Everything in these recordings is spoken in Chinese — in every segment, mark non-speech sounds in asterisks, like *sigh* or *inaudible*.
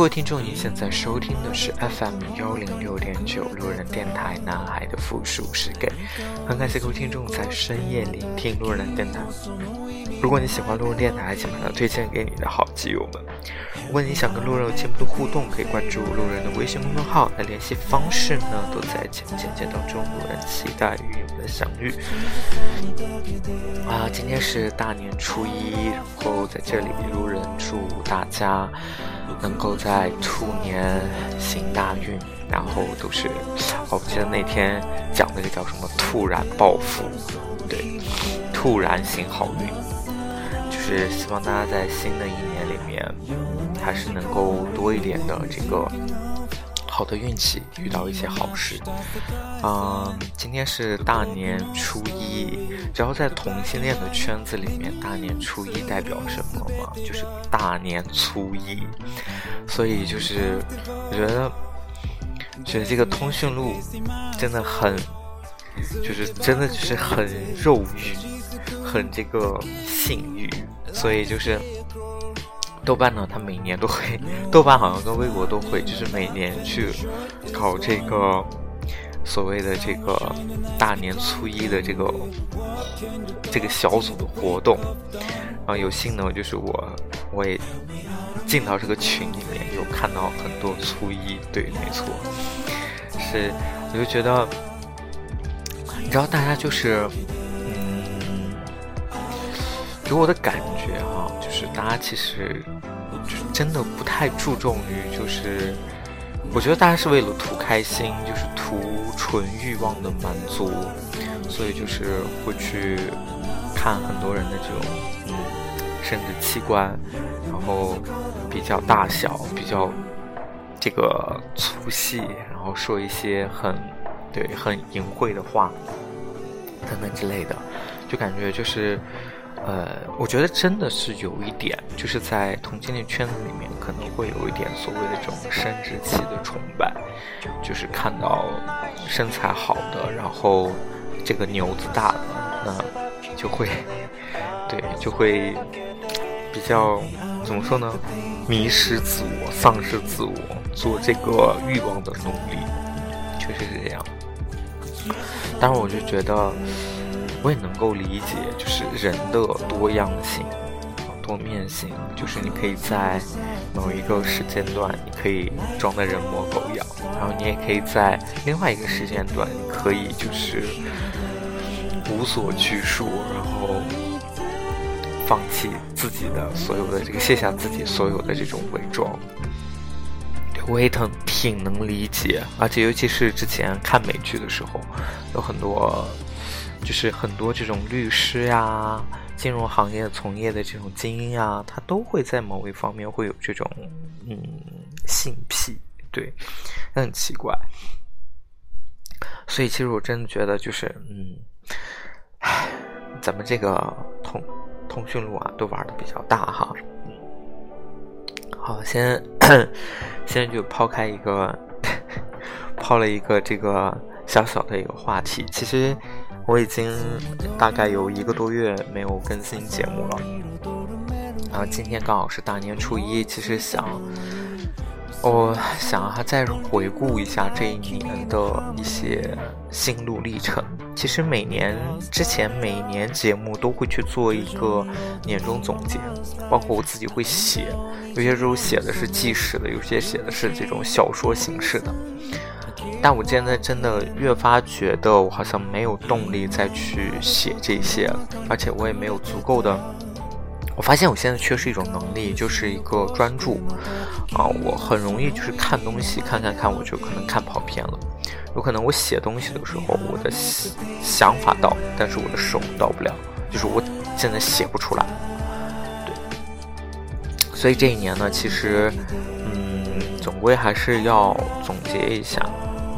各位听众，您现在收听的是 FM 幺零六点九路人电台《男孩的复数是 gay》，很感谢各位听众在深夜聆听路人电台。如果你喜欢路人电台，请把它推荐给你的好基友们。如果你想跟路人有进一步的互动，可以关注路人的微信公众号。那联系方式呢，都在简介当中。路人期待与你们的相遇。啊，今天是大年初一，然后在这里路人祝大家能够在兔年行大运，然后都是，哦，我记得那天讲那个叫什么“突然暴富”，对，突然行好运，就是希望大家在新的一年里面，还是能够多一点的这个好的运气，遇到一些好事。嗯，今天是大年初一，只要在同性恋的圈子里面，大年初一代表什么吗？就是大年初一，所以就是我觉得，觉得这个通讯录真的很，就是真的就是很肉欲，很这个性欲，所以就是。豆瓣呢，它每年都会，豆瓣好像跟微博都会，就是每年去搞这个所谓的这个大年初一的这个这个小组的活动。然后有幸呢，就是我我也进到这个群里面，有看到很多初一，对，没错，是我就觉得，你知道，大家就是嗯，给我的感觉哈。就是大家其实就真的不太注重于，就是我觉得大家是为了图开心，就是图纯欲望的满足，所以就是会去看很多人的这种嗯生殖器官，然后比较大小，比较这个粗细，然后说一些很对很淫秽的话等等之类的，就感觉就是。呃，我觉得真的是有一点，就是在同性恋圈子里面，可能会有一点所谓的这种生殖器的崇拜，就是看到身材好的，然后这个牛子大的，那就会，*laughs* 对，就会比较怎么说呢？迷失自我，丧失自我，做这个欲望的奴隶，确实是这样。但是我就觉得。我也能够理解，就是人的多样性、多面性，就是你可以在某一个时间段，你可以装的人模狗样，然后你也可以在另外一个时间段，你可以就是无所拘束，然后放弃自己的所有的这个，卸下自己所有的这种伪装。我也挺挺能理解，而且尤其是之前看美剧的时候，有很多。就是很多这种律师呀，金融行业从业的这种精英啊，他都会在某一方面会有这种嗯性癖，对，很奇怪。所以其实我真的觉得就是嗯，唉，咱们这个通通讯录啊，都玩的比较大哈。好，先先就抛开一个 *laughs* 抛了一个这个小小的一个话题，其实。我已经大概有一个多月没有更新节目了，然后今天刚好是大年初一，其实想，我想让他再回顾一下这一年的一些心路历程。其实每年之前每年节目都会去做一个年终总结，包括我自己会写，有些时候写的是纪实的，有些写的是这种小说形式的。但我现在真的越发觉得，我好像没有动力再去写这些，而且我也没有足够的。我发现我现在缺失一种能力，就是一个专注啊，我很容易就是看东西看看看，我就可能看跑偏了。有可能我写东西的时候，我的想法到，但是我的手到不了，就是我现在写不出来。对，所以这一年呢，其实。嗯总归还是要总结一下，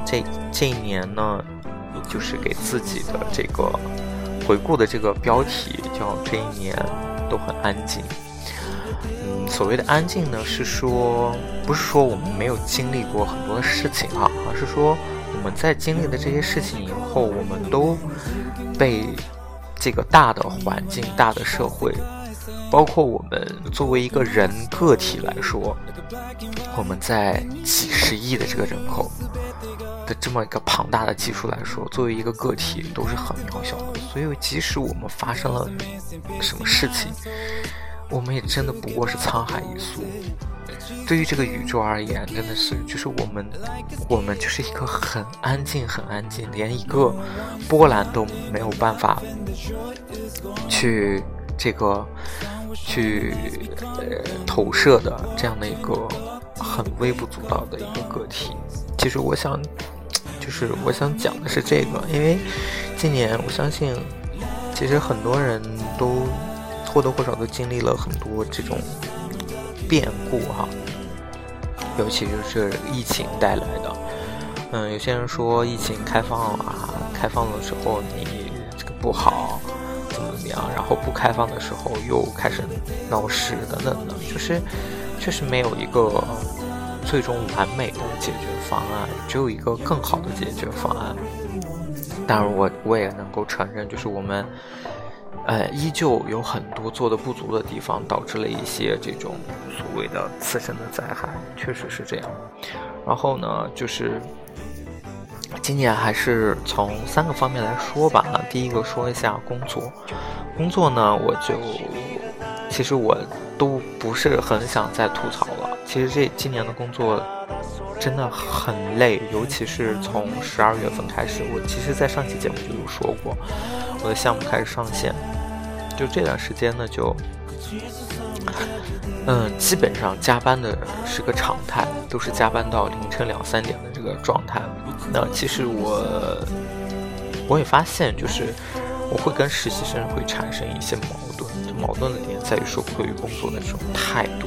这这一年呢，就是给自己的这个回顾的这个标题叫“这一年都很安静”。嗯，所谓的安静呢，是说不是说我们没有经历过很多的事情哈，而是说我们在经历了这些事情以后，我们都被这个大的环境、大的社会。包括我们作为一个人个体来说，我们在几十亿的这个人口这么一个庞大的基数来说，作为一个个体都是很渺小的。所以，即使我们发生了什么事情，我们也真的不过是沧海一粟。对于这个宇宙而言，真的是就是我们，我们就是一个很安静、很安静，连一个波澜都没有办法去这个。去呃投射的这样的一个很微不足道的一个个体，其实我想，就是我想讲的是这个，因为今年我相信，其实很多人都或多或少都经历了很多这种变故哈，尤其就是疫情带来的。嗯，有些人说疫情开放啊，开放的时候你这个不好。怎么怎么样然后不开放的时候又开始闹事等等的，就是确实没有一个最终完美的解决方案，只有一个更好的解决方案。当然，我我也能够承认，就是我们呃依旧有很多做的不足的地方，导致了一些这种所谓的次生的灾害，确实是这样。然后呢，就是今年还是从三个方面来说吧。第一个说一下工作。工作呢，我就其实我都不是很想再吐槽了。其实这今年的工作真的很累，尤其是从十二月份开始。我其实，在上期节目就有说过，我的项目开始上线，就这段时间呢，就嗯，基本上加班的是个常态，都是加班到凌晨两三点的这个状态。那其实我我也发现，就是。我会跟实习生会产生一些矛盾，矛盾的点在于说对于工作的这种态度。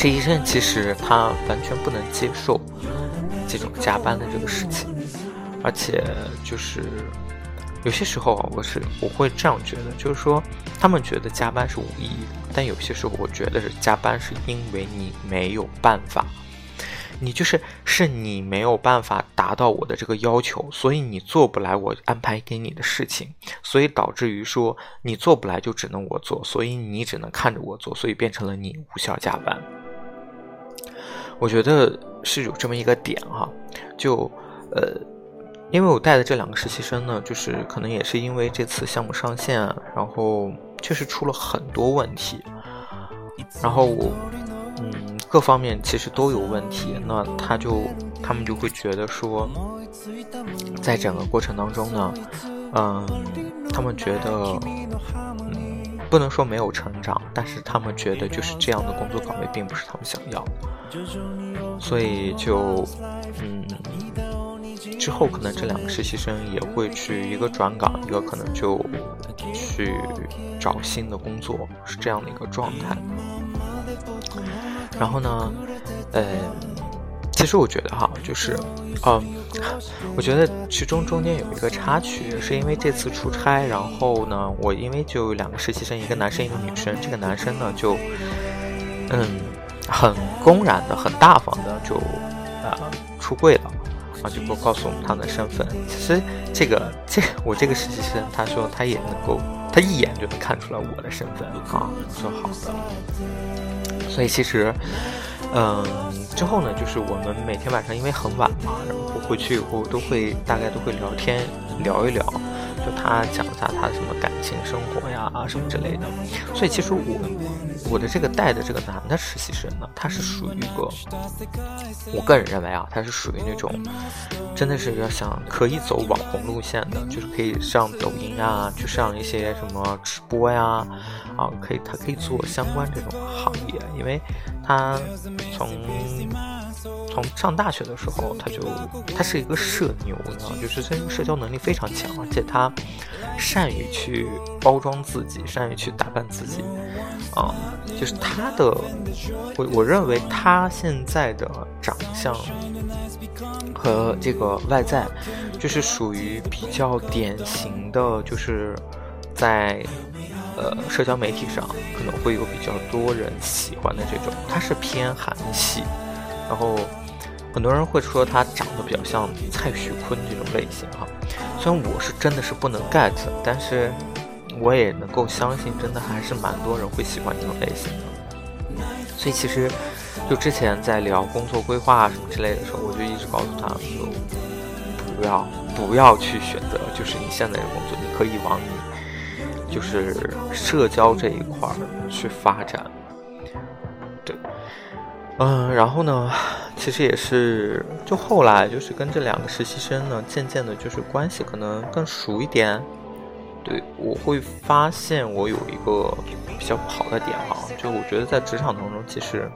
实习生其实他完全不能接受这种加班的这个事情，而且就是有些时候啊，我是我会这样觉得，就是说他们觉得加班是无意义的，但有些时候我觉得是加班是因为你没有办法。你就是是你没有办法达到我的这个要求，所以你做不来我安排给你的事情，所以导致于说你做不来就只能我做，所以你只能看着我做，所以变成了你无效加班。我觉得是有这么一个点哈，就呃，因为我带的这两个实习生呢，就是可能也是因为这次项目上线，然后确实出了很多问题，然后我。嗯，各方面其实都有问题，那他就他们就会觉得说，在整个过程当中呢，嗯，他们觉得，嗯，不能说没有成长，但是他们觉得就是这样的工作岗位并不是他们想要，所以就，嗯，之后可能这两个实习生也会去一个转岗，一个可能就去找新的工作，是这样的一个状态。然后呢，呃，其实我觉得哈，就是，嗯，我觉得其中中间有一个插曲，是因为这次出差，然后呢，我因为就两个实习生，一个男生，一个女生，这个男生呢就，嗯，很公然的、很大方的就，呃，出柜了，啊，就不告诉我们他的身份。其实这个这我这个实习生，他说他也能够，他一眼就能看出来我的身份啊，我说好的。所以其实，嗯，之后呢，就是我们每天晚上因为很晚嘛，然后回去以后都会大概都会聊天聊一聊。他讲一下他什么感情生活呀啊什么之类的，所以其实我我的这个带的这个男的实习生呢，他是属于一个，我个人认为啊，他是属于那种真的是要想可以走网红路线的，就是可以上抖音啊，去上一些什么直播呀，啊，可以他可以做相关这种行业，因为他从从上大学的时候，他就他是一个社牛，呢，就是这个社交能力非常强，而且他善于去包装自己，善于去打扮自己，啊，就是他的，我我认为他现在的长相和这个外在，就是属于比较典型的，就是在。呃，社交媒体上可能会有比较多人喜欢的这种，他是偏韩系，然后很多人会说他长得比较像蔡徐坤这种类型哈。虽然我是真的是不能 get，但是我也能够相信，真的还是蛮多人会喜欢这种类型的。所以其实就之前在聊工作规划什么之类的时候，我就一直告诉他，就不要不要去选择，就是你现在的工作，你可以往你。就是社交这一块儿去发展，嗯，然后呢，其实也是，就后来就是跟这两个实习生呢，渐渐的，就是关系可能更熟一点。对我会发现我有一个比较不好的点啊，就我觉得在职场当中，其实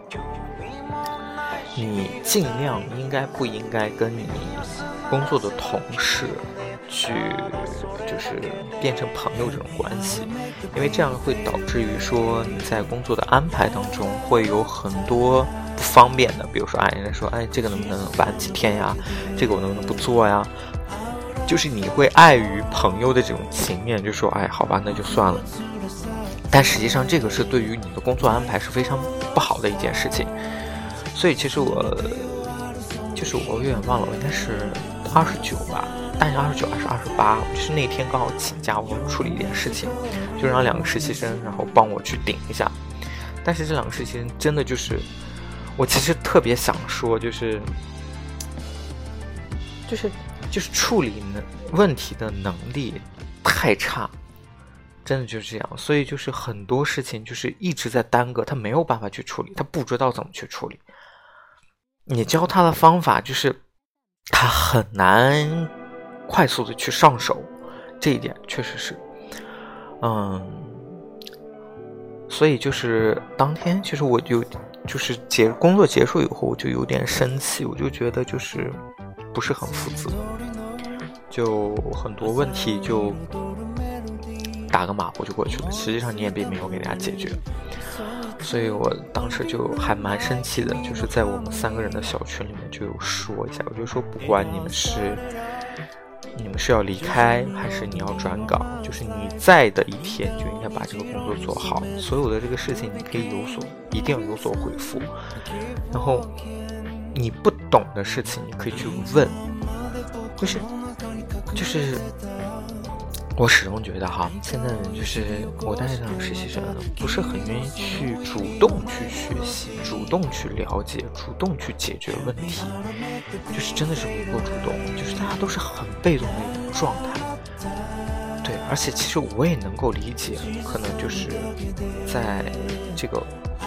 你尽量应该不应该跟你工作的同事。去就是变成朋友这种关系，因为这样会导致于说你在工作的安排当中会有很多不方便的，比如说哎，人家说哎，这个能不能晚几天呀？这个我能不能不做呀？就是你会碍于朋友的这种情面，就说哎，好吧，那就算了。但实际上这个是对于你的工作安排是非常不好的一件事情。所以其实我就是我有点忘了，我应该是二十九吧。大年二十九还是二十八？就是那天刚好请假，我处理一点事情，就让两个实习生然后帮我去顶一下。但是这两个实习生真的就是，我其实特别想说，就是，就是就是处理能问题的能力太差，真的就是这样。所以就是很多事情就是一直在耽搁，他没有办法去处理，他不知道怎么去处理。你教他的方法就是他很难。快速的去上手，这一点确实是，嗯，所以就是当天，其实我就就是结工作结束以后，我就有点生气，我就觉得就是不是很负责，就很多问题就打个马虎就过去了，实际上你也并没有给大家解决，所以我当时就还蛮生气的，就是在我们三个人的小群里面就有说一下，我就说不管你们是。你们是要离开，还是你要转岗？就是你在的一天，就应该把这个工作做好。所有的这个事情，你可以有所，一定要有所回复。然后，你不懂的事情，你可以去问。就是，就是。我始终觉得哈，现在就是我带这种实习生，不是很愿意去主动去学习、主动去了解、主动去解决问题，就是真的是不够主动，就是大家都是很被动的一种状态。对，而且其实我也能够理解，可能就是在这个。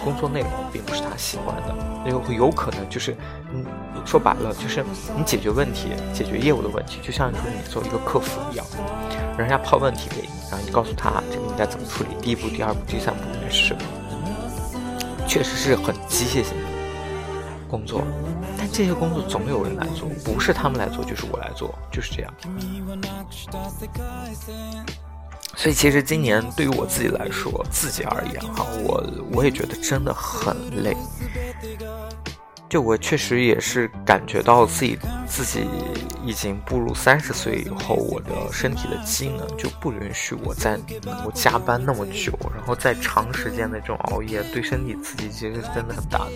工作内容并不是他喜欢的，那有有可能就是，嗯，说白了就是你解决问题、解决业务的问题，就像说你做一个客服一样，人家抛问题给你，然后你告诉他这个应该怎么处理，第一步、第二步、第三步应该是什么，确实是很机械性的工作，但这些工作总有人来做，不是他们来做就是我来做，就是这样。所以其实今年对于我自己来说，自己而言哈，我我也觉得真的很累。就我确实也是感觉到自己自己已经步入三十岁以后，我的身体的机能就不允许我再能够加班那么久，然后再长时间的这种熬夜，对身体刺激其实真的很大的。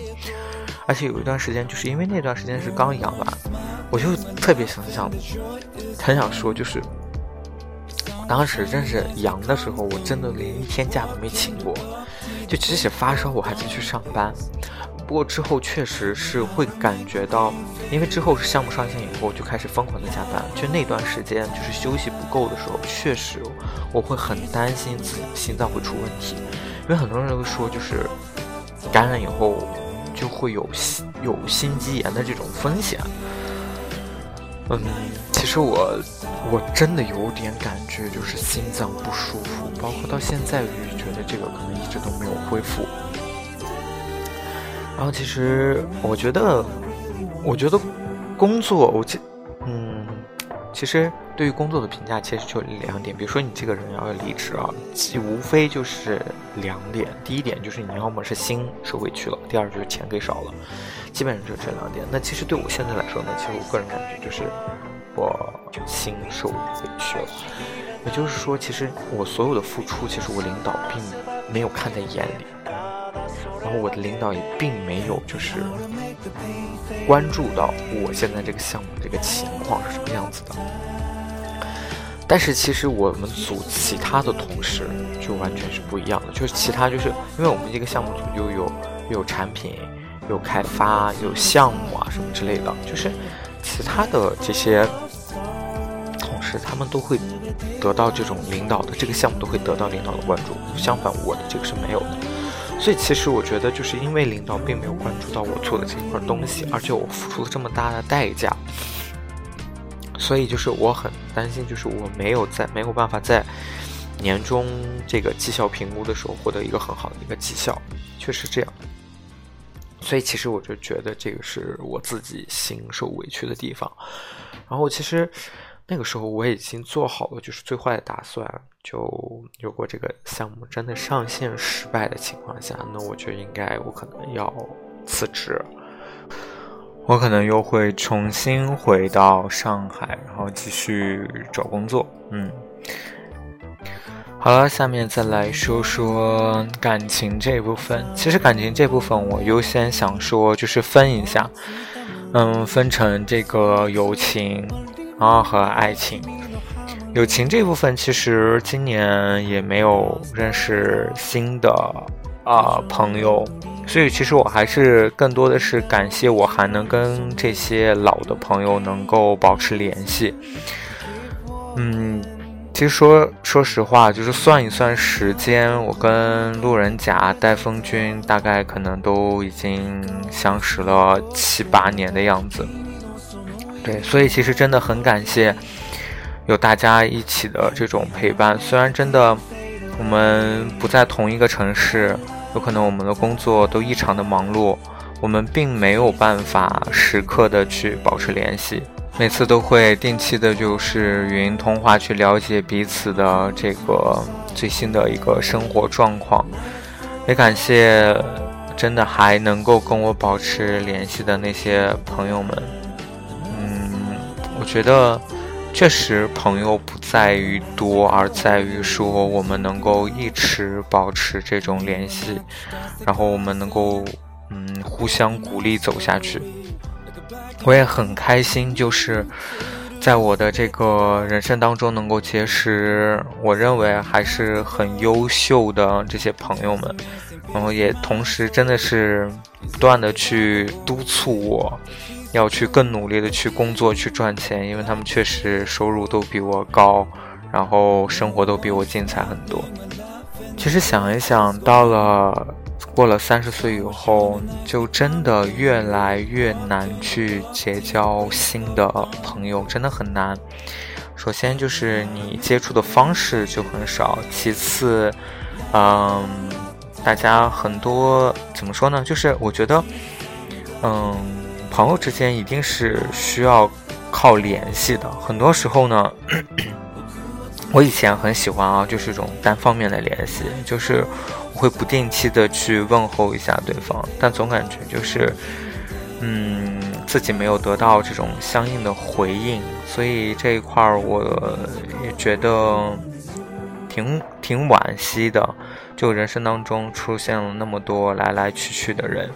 而且有一段时间，就是因为那段时间是刚养完，我就特别想想，很想说就是。当时真是阳的时候，我真的连一天假都没请过，就即使发烧我还在去上班。不过之后确实是会感觉到，因为之后是项目上线以后就开始疯狂的加班，就那段时间就是休息不够的时候，确实我会很担心自己心脏会出问题，因为很多人都说就是感染以后就会有心有心肌炎的这种风险。嗯，其实我我真的有点感觉，就是心脏不舒服，包括到现在，我就觉得这个可能一直都没有恢复。然后，其实我觉得我觉得工作，我其嗯，其实对于工作的评价其实就两点，比如说你这个人要离职啊，其无非就是两点。第一点就是你要么是心受委屈了，第二就是钱给少了，基本上就这两点。那其实对我现在来说呢，其实我个人感觉就是我心受委屈了，也就是说，其实我所有的付出，其实我领导并没有看在眼里。然后我的领导也并没有就是关注到我现在这个项目这个情况是什么样子的。但是其实我们组其他的同事就完全是不一样的，就是其他就是因为我们一个项目组又有又有产品、有开发、有项目啊什么之类的，就是其他的这些同事他们都会得到这种领导的这个项目都会得到领导的关注，相反我的这个是没有的。所以其实我觉得，就是因为领导并没有关注到我做的这一块东西，而且我付出了这么大的代价，所以就是我很担心，就是我没有在没有办法在年终这个绩效评估的时候获得一个很好的一个绩效，确实这样。所以其实我就觉得这个是我自己心受委屈的地方。然后其实那个时候我已经做好了就是最坏的打算。就有过这个项目真的上线失败的情况下，那我觉得应该我可能要辞职，我可能又会重新回到上海，然后继续找工作。嗯，好了，下面再来说说感情这部分。其实感情这部分，我优先想说就是分一下，嗯，分成这个友情啊和爱情。友情这部分，其实今年也没有认识新的啊朋友，所以其实我还是更多的是感谢我还能跟这些老的朋友能够保持联系。嗯，其实说说实话，就是算一算时间，我跟路人甲、戴风君大概可能都已经相识了七八年的样子。对，所以其实真的很感谢。有大家一起的这种陪伴，虽然真的我们不在同一个城市，有可能我们的工作都异常的忙碌，我们并没有办法时刻的去保持联系，每次都会定期的就是语音通话去了解彼此的这个最新的一个生活状况，也感谢真的还能够跟我保持联系的那些朋友们，嗯，我觉得。确实，朋友不在于多，而在于说我们能够一直保持这种联系，然后我们能够嗯互相鼓励走下去。我也很开心，就是在我的这个人生当中能够结识我认为还是很优秀的这些朋友们，然后也同时真的是不断的去督促我。要去更努力的去工作去赚钱，因为他们确实收入都比我高，然后生活都比我精彩很多。其实想一想，到了过了三十岁以后，就真的越来越难去结交新的朋友，真的很难。首先就是你接触的方式就很少，其次，嗯，大家很多怎么说呢？就是我觉得，嗯。朋友之间一定是需要靠联系的。很多时候呢，*clears throat* 我以前很喜欢啊，就是一种单方面的联系，就是我会不定期的去问候一下对方，但总感觉就是，嗯，自己没有得到这种相应的回应，所以这一块儿我也觉得挺挺惋惜的。就人生当中出现了那么多来来去去的人。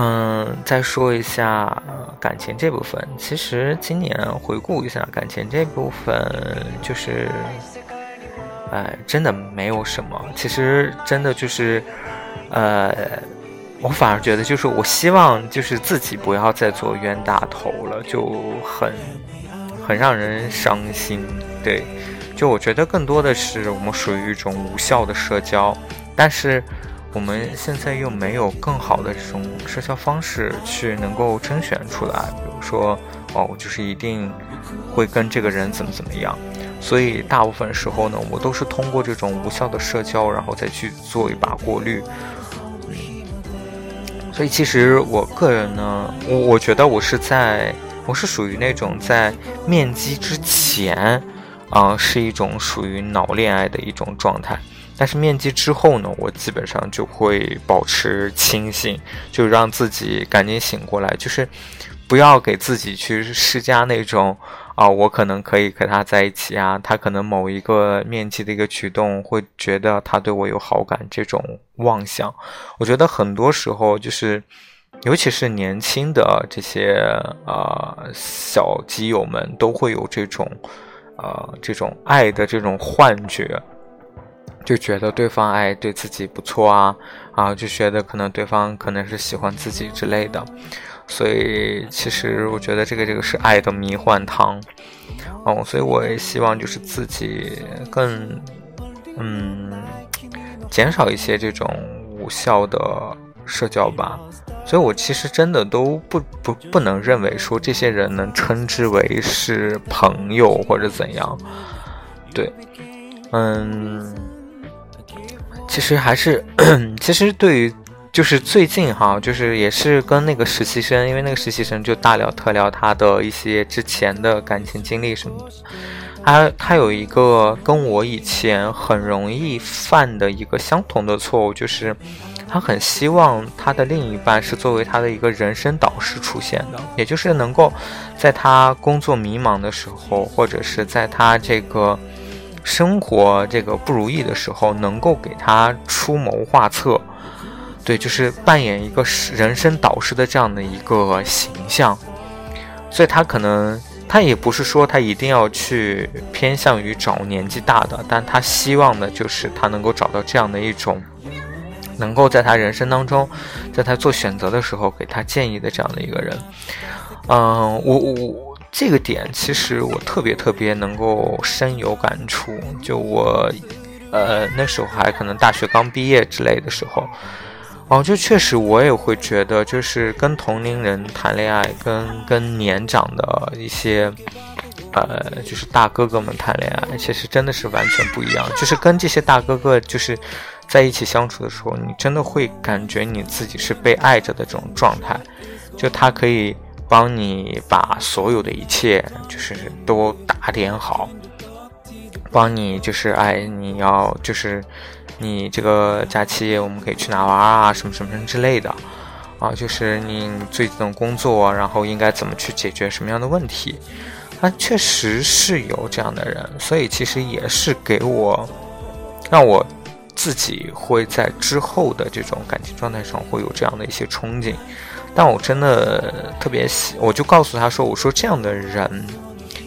嗯，再说一下感情这部分。其实今年回顾一下感情这部分，就是，哎，真的没有什么。其实真的就是，呃，我反而觉得，就是我希望，就是自己不要再做冤大头了，就很，很让人伤心。对，就我觉得更多的是我们属于一种无效的社交，但是。我们现在又没有更好的这种社交方式去能够甄选出来，比如说，哦，我就是一定会跟这个人怎么怎么样，所以大部分时候呢，我都是通过这种无效的社交，然后再去做一把过滤。所以其实我个人呢，我我觉得我是在，我是属于那种在面基之前，啊，是一种属于脑恋爱的一种状态。但是面基之后呢，我基本上就会保持清醒，就让自己赶紧醒过来，就是不要给自己去施加那种啊，我可能可以和他在一起啊，他可能某一个面基的一个举动会觉得他对我有好感这种妄想。我觉得很多时候就是，尤其是年轻的这些啊小基友们都会有这种呃这种爱的这种幻觉。就觉得对方爱对自己不错啊啊，就觉得可能对方可能是喜欢自己之类的，所以其实我觉得这个这个是爱的迷幻汤，哦，所以我也希望就是自己更嗯减少一些这种无效的社交吧，所以我其实真的都不不不能认为说这些人能称之为是朋友或者怎样，对，嗯。其实还是，*clears throat* 其实对于就是最近哈，就是也是跟那个实习生，因为那个实习生就大聊特聊他的一些之前的感情经历什么的。他他有一个跟我以前很容易犯的一个相同的错误，就是他很希望他的另一半是作为他的一个人生导师出现的，也就是能够在他工作迷茫的时候，或者是在他这个。生活这个不如意的时候，能够给他出谋划策，对，就是扮演一个人生导师的这样的一个形象。所以他可能他也不是说他一定要去偏向于找年纪大的，但他希望的就是他能够找到这样的一种，能够在他人生当中，在他做选择的时候给他建议的这样的一个人。嗯，我我。这个点其实我特别特别能够深有感触。就我，呃，那时候还可能大学刚毕业之类的时候，哦，就确实我也会觉得，就是跟同龄人谈恋爱，跟跟年长的一些，呃，就是大哥哥们谈恋爱，其实真的是完全不一样。就是跟这些大哥哥就是在一起相处的时候，你真的会感觉你自己是被爱着的这种状态，就他可以。帮你把所有的一切就是都打点好，帮你就是哎，你要就是你这个假期我们可以去哪玩啊，什么什么什么之类的。啊，就是你最近的工作，然后应该怎么去解决什么样的问题，啊，确实是有这样的人，所以其实也是给我让我自己会在之后的这种感情状态上会有这样的一些憧憬。但我真的特别喜，我就告诉他说：“我说这样的人，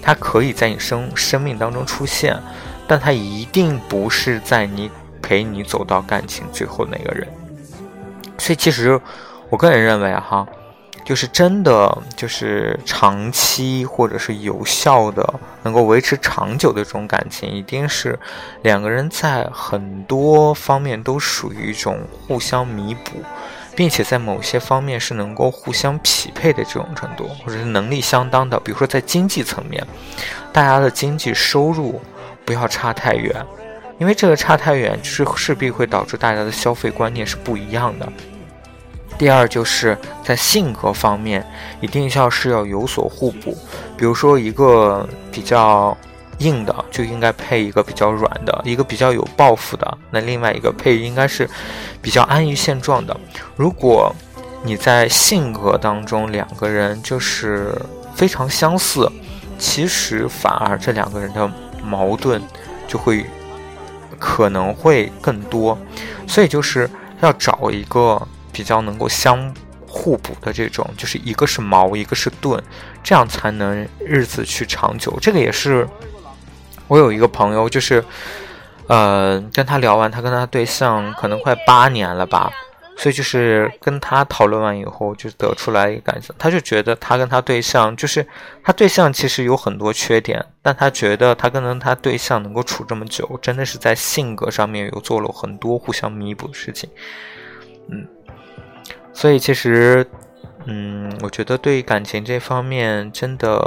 他可以在你生生命当中出现，但他一定不是在你陪你走到感情最后那个人。所以，其实我个人认为哈，就是真的就是长期或者是有效的，能够维持长久的这种感情，一定是两个人在很多方面都属于一种互相弥补。”并且在某些方面是能够互相匹配的这种程度，或者是能力相当的。比如说在经济层面，大家的经济收入不要差太远，因为这个差太远就是势必会导致大家的消费观念是不一样的。第二就是在性格方面，一定要是要有所互补。比如说一个比较。硬的就应该配一个比较软的，一个比较有抱负的。那另外一个配应该是比较安于现状的。如果你在性格当中两个人就是非常相似，其实反而这两个人的矛盾就会可能会更多。所以就是要找一个比较能够相互补的这种，就是一个是矛，一个是盾，这样才能日子去长久。这个也是。我有一个朋友，就是，呃，跟他聊完，他跟他对象可能快八年了吧，所以就是跟他讨论完以后，就得出来一个感想，他就觉得他跟他对象，就是他对象其实有很多缺点，但他觉得他跟他对象能够处这么久，真的是在性格上面有做了很多互相弥补的事情，嗯，所以其实。嗯，我觉得对于感情这方面，真的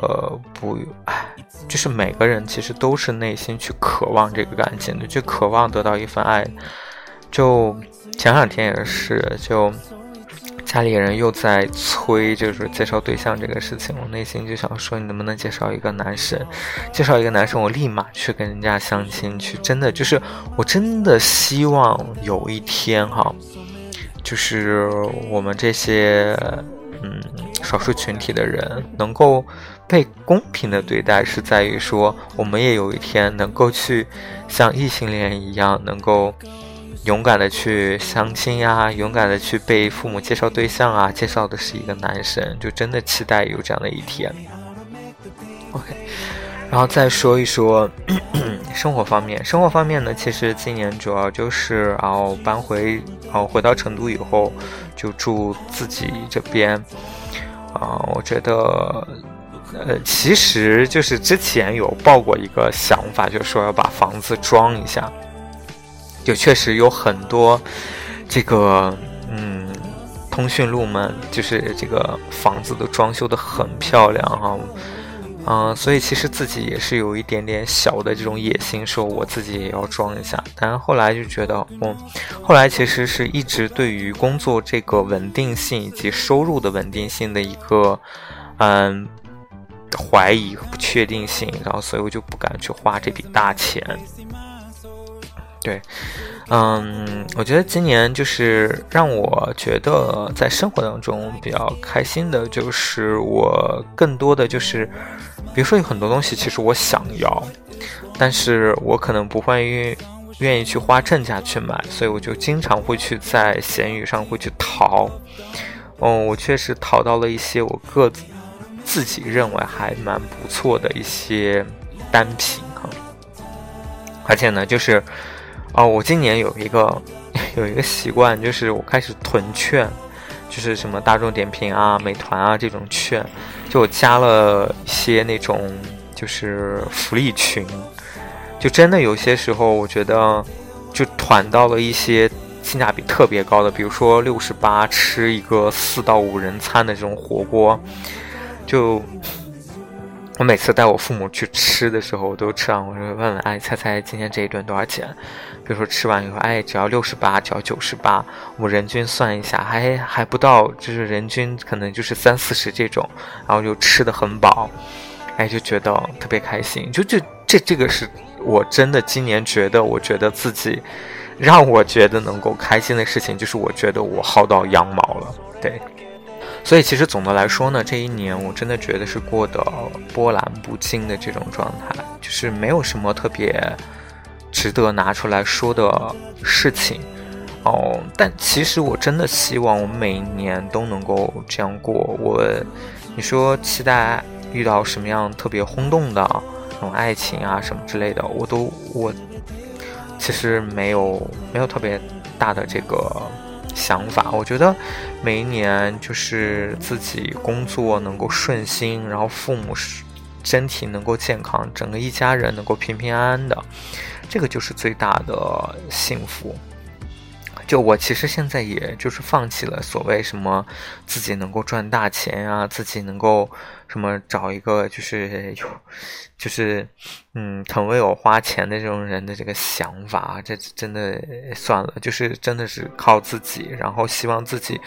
不，唉，就是每个人其实都是内心去渴望这个感情的，就渴望得到一份爱。就前两天也是，就家里人又在催，就是介绍对象这个事情，我内心就想说，你能不能介绍一个男生？介绍一个男生，我立马去跟人家相亲去。真的，就是我真的希望有一天哈，就是我们这些嗯少数群体的人能够被公平的对待，是在于说，我们也有一天能够去像异性恋一样，能够。勇敢的去相亲呀，勇敢的去被父母介绍对象啊，介绍的是一个男生，就真的期待有这样的一天。OK，然后再说一说 *clears throat* 生活方面，生活方面呢，其实今年主要就是然后搬回，然后回到成都以后就住自己这边。啊，我觉得呃，其实就是之前有抱过一个想法，就是说要把房子装一下。就确实有很多，这个嗯，通讯录们就是这个房子都装修的很漂亮哈，嗯，所以其实自己也是有一点点小的这种野心，说我自己也要装一下。但是后来就觉得，嗯，后来其实是一直对于工作这个稳定性以及收入的稳定性的一个嗯怀疑和不确定性，然后所以我就不敢去花这笔大钱。对，嗯，我觉得今年就是让我觉得在生活当中比较开心的，就是我更多的就是，比如说有很多东西其实我想要，但是我可能不会愿愿意去花正价去买，所以我就经常会去在闲鱼上会去淘，哦，我确实淘到了一些我个自己认为还蛮不错的一些单品哈，而且呢，就是。哦，我今年有一个有一个习惯，就是我开始囤券，就是什么大众点评啊、美团啊这种券，就我加了一些那种就是福利群，就真的有些时候我觉得就团到了一些性价比特别高的，比如说六十八吃一个四到五人餐的这种火锅，就。我每次带我父母去吃的时候，我都吃完，我就问问，哎，猜猜今天这一顿多少钱？比如说吃完以后，哎，只要六十八，只要九十八，我人均算一下，还还不到，就是人均可能就是三四十这种，然后就吃的很饱，哎，就觉得特别开心。就这这这个是我真的今年觉得，我觉得自己让我觉得能够开心的事情，就是我觉得我薅到羊毛了，对。所以其实总的来说呢，这一年我真的觉得是过得波澜不惊的这种状态，就是没有什么特别值得拿出来说的事情哦。但其实我真的希望我每一年都能够这样过。我，你说期待遇到什么样特别轰动的那种爱情啊什么之类的，我都我其实没有没有特别大的这个。想法，我觉得每一年就是自己工作能够顺心，然后父母身体能够健康，整个一家人能够平平安安的，这个就是最大的幸福。就我其实现在也就是放弃了所谓什么自己能够赚大钱啊，自己能够什么找一个就是有就是嗯肯为我花钱的这种人的这个想法，这真的算了，就是真的是靠自己，然后希望自己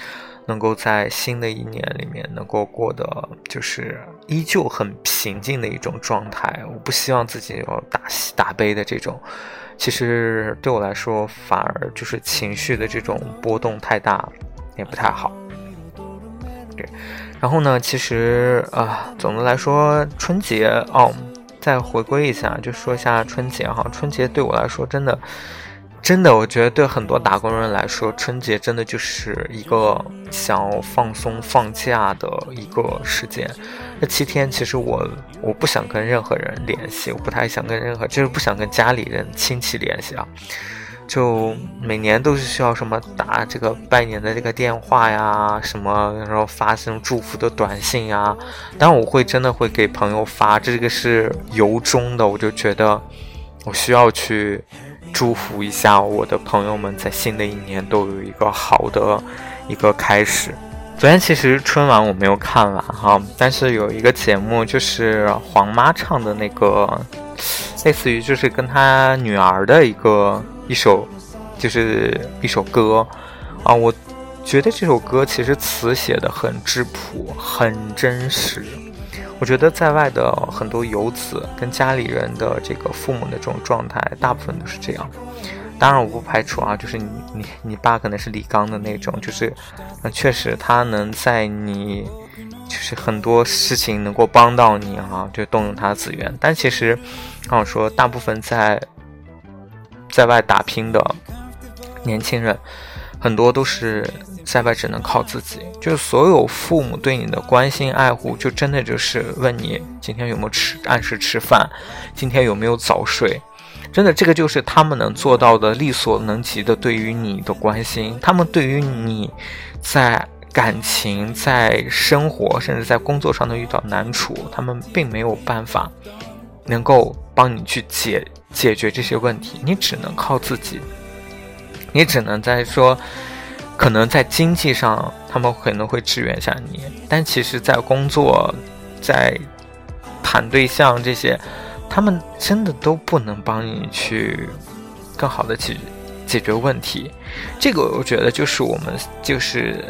能够在新的一年里面能够过得就是依旧很平静的一种状态。我不希望自己有大喜大悲的这种。其实对我来说，反而就是情绪的这种波动太大，也不太好。对，然后呢，其实啊，总的来说，春节哦，再回归一下，就说一下春节哈。春节对我来说，真的。真的，我觉得对很多打工人来说，春节真的就是一个想要放松、放假的一个时间。那七天，其实我我不想跟任何人联系，我不太想跟任何，就是不想跟家里人、亲戚联系啊。就每年都是需要什么打这个拜年的这个电话呀，什么然后发什么祝福的短信呀。当然，我会真的会给朋友发，这个是由衷的，我就觉得我需要去。祝福一下我的朋友们，在新的一年都有一个好的一个开始。昨天其实春晚我没有看完哈，但是有一个节目就是黄妈唱的那个，类似于就是跟她女儿的一个一首，就是一首歌啊，我觉得这首歌其实词写的很质朴，很真实。我觉得在外的很多游子跟家里人的这个父母的这种状态，大部分都是这样。当然，我不排除啊，就是你你你爸可能是李刚的那种，就是，呃，确实他能在你，就是很多事情能够帮到你啊，就动用他的资源。但其实，让我说，大部分在在外打拼的年轻人，很多都是在外只能靠自己。就是所有父母对你的关心爱护，就真的就是问你今天有没有吃，按时吃饭，今天有没有早睡。真的，这个就是他们能做到的，力所能及的对于你的关心。他们对于你在感情、在生活，甚至在工作上的遇到难处，他们并没有办法能够帮你去解解决这些问题。你只能靠自己，你只能在说，可能在经济上他们可能会支援一下你，但其实在工作、在谈对象这些。他们真的都不能帮你去更好的解解决问题，这个我觉得就是我们就是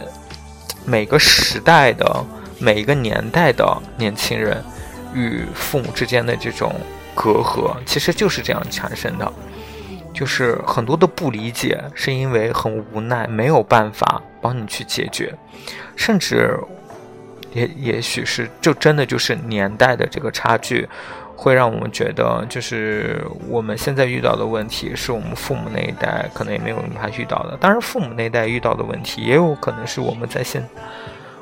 每个时代的每一个年代的年轻人与父母之间的这种隔阂，其实就是这样产生的，就是很多的不理解是因为很无奈，没有办法帮你去解决，甚至也也许是就真的就是年代的这个差距。会让我们觉得，就是我们现在遇到的问题，是我们父母那一代可能也没有办法遇到的。当然，父母那一代遇到的问题，也有可能是我们在现，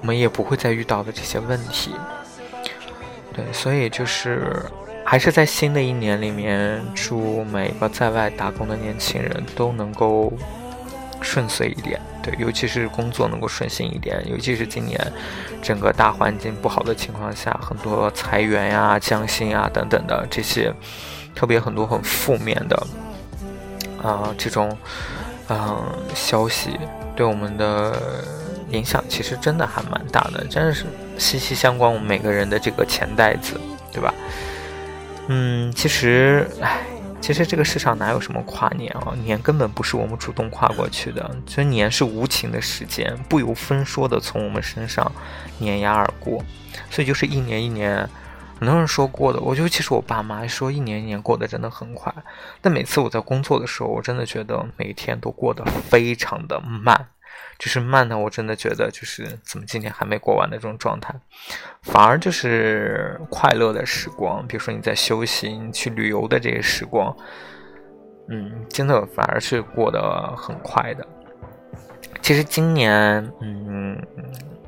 我们也不会再遇到的这些问题。对，所以就是还是在新的一年里面，祝每个在外打工的年轻人都能够。顺遂一点，对，尤其是工作能够顺心一点，尤其是今年整个大环境不好的情况下，很多裁员呀、降薪啊等等的这些，特别很多很负面的啊这种嗯消息，对我们的影响其实真的还蛮大的，真的是息息相关我们每个人的这个钱袋子，对吧？嗯，其实，唉。其实这个世上哪有什么跨年啊？年根本不是我们主动跨过去的，所以年是无情的时间，不由分说的从我们身上碾压而过。所以就是一年一年，很多人说过的，我就其实我爸妈说一年一年过得真的很快。但每次我在工作的时候，我真的觉得每天都过得非常的慢。就是慢的，我真的觉得就是怎么今年还没过完的这种状态，反而就是快乐的时光，比如说你在休息、你去旅游的这些时光，嗯，真的反而是过得很快的。其实今年，嗯，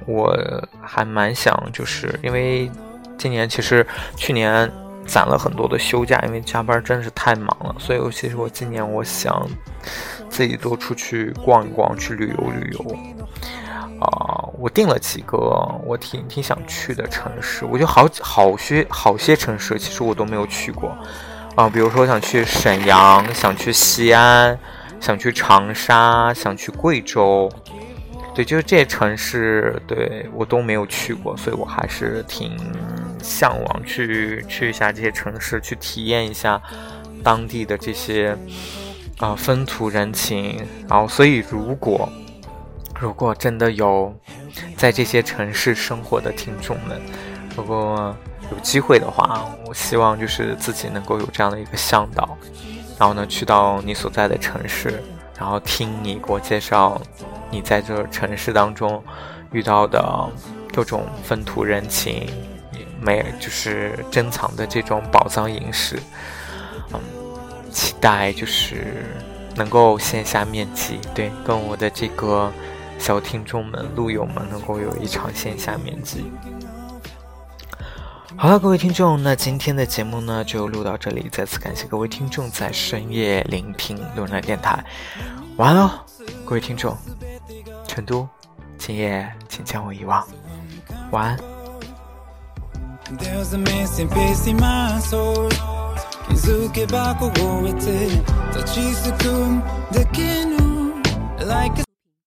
我还蛮想，就是因为今年其实去年攒了很多的休假，因为加班真是太忙了，所以其实我今年我想。自己多出去逛一逛，去旅游旅游，啊，我定了几个我挺挺想去的城市，我觉得好好些好些城市其实我都没有去过，啊，比如说想去沈阳，想去西安，想去长沙，想去贵州，对，就是这些城市，对我都没有去过，所以我还是挺向往去去一下这些城市，去体验一下当地的这些。啊，风土人情，然后，所以如果如果真的有在这些城市生活的听众们，如果有机会的话，我希望就是自己能够有这样的一个向导，然后呢，去到你所在的城市，然后听你给我介绍你在这城市当中遇到的各种风土人情，没就是珍藏的这种宝藏饮食，嗯。期待就是能够线下面基，对，跟我的这个小听众们、路友们能够有一场线下面基。好了，各位听众，那今天的节目呢就录到这里，再次感谢各位听众在深夜聆听路人电台。晚安喽，各位听众，成都，今夜请将我遗忘。晚安。気づけば凍えて立ちすくんできぬ Like a